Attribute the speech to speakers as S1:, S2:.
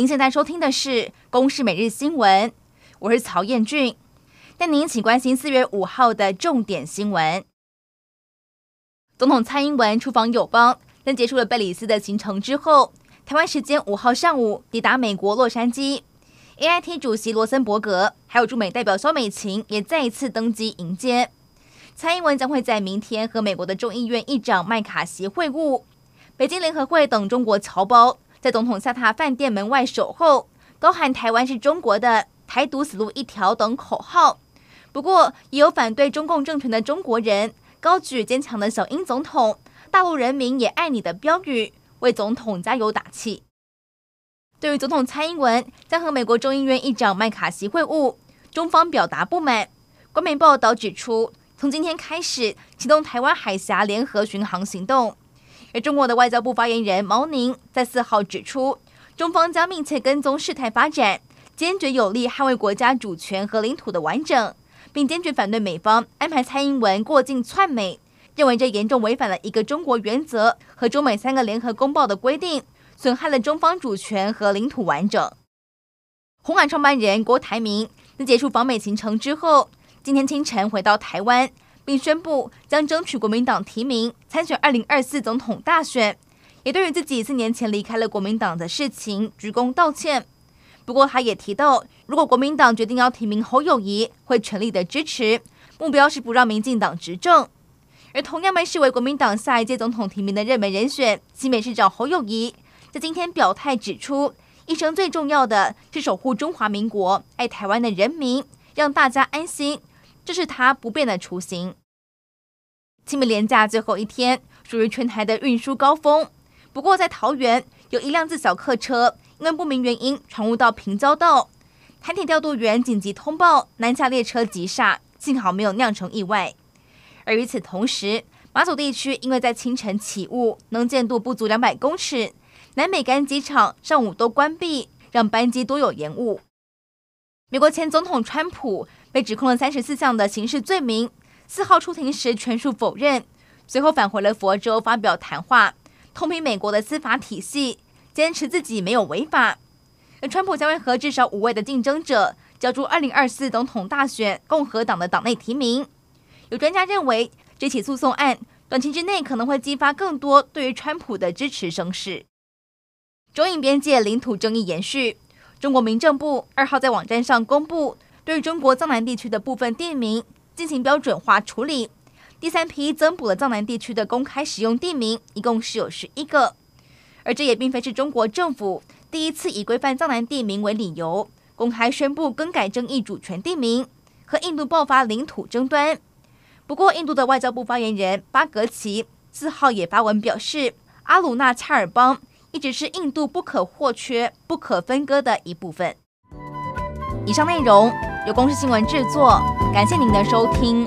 S1: 您现在收听的是《公视每日新闻》，我是曹彦俊。带您一起关心四月五号的重点新闻。总统蔡英文出访友邦，在结束了贝里斯的行程之后，台湾时间五号上午抵达美国洛杉矶。AIT 主席罗森伯格还有驻美代表萧美琴也再一次登机迎接。蔡英文将会在明天和美国的众议院议长麦卡锡会晤。北京联合会等中国侨胞在总统下榻饭店门外守候，高喊“台湾是中国的，台独死路一条”等口号。不过，也有反对中共政权的中国人高举坚强的小英总统、大陆人民也爱你的标语，为总统加油打气。对于总统蔡英文将和美国众议院议长麦卡锡会晤，中方表达不满。官媒报道指出，从今天开始启动台湾海峡联合巡航行动。而中国的外交部发言人毛宁在四号指出，中方将密切跟踪事态发展，坚决有力捍卫国家主权和领土的完整，并坚决反对美方安排蔡英文过境窜美，认为这严重违反了一个中国原则和中美三个联合公报的规定，损害了中方主权和领土完整。红海创办人郭台铭在结束访美行程之后。今天清晨回到台湾，并宣布将争取国民党提名参选二零二四总统大选，也对于自己四年前离开了国民党的事情鞠躬道歉。不过，他也提到，如果国民党决定要提名侯友宜，会全力的支持，目标是不让民进党执政。而同样被视为国民党下一届总统提名的热门人选，新北市长侯友宜，在今天表态指出，一生最重要的是守护中华民国，爱台湾的人民，让大家安心。这是他不变的雏形。清明连假最后一天，属于全台的运输高峰。不过，在桃园有一辆自小客车因为不明原因闯入到平交道，台铁调度员紧急通报南下列车急刹，幸好没有酿成意外。而与此同时，马祖地区因为在清晨起雾，能见度不足两百公尺，南美干机场上午都关闭，让班机多有延误。美国前总统川普。被指控了三十四项的刑事罪名，四号出庭时全数否认，随后返回了佛州发表谈话，痛批美国的司法体系，坚持自己没有违法。而川普将会和至少五位的竞争者角逐二零二四总统大选，共和党的党内提名。有专家认为，这起诉讼案短期之内可能会激发更多对于川普的支持声势。中印边界领土争议延续，中国民政部二号在网站上公布。对中国藏南地区的部分地名进行标准化处理，第三批增补了藏南地区的公开使用地名，一共是有十一个。而这也并非是中国政府第一次以规范藏南地名为理由，公开宣布更改争议主权地名，和印度爆发领土争端。不过，印度的外交部发言人巴格奇四号也发文表示，阿鲁纳恰尔邦一直是印度不可或缺、不可分割的一部分。以上内容。由公司新闻制作，感谢您的收听。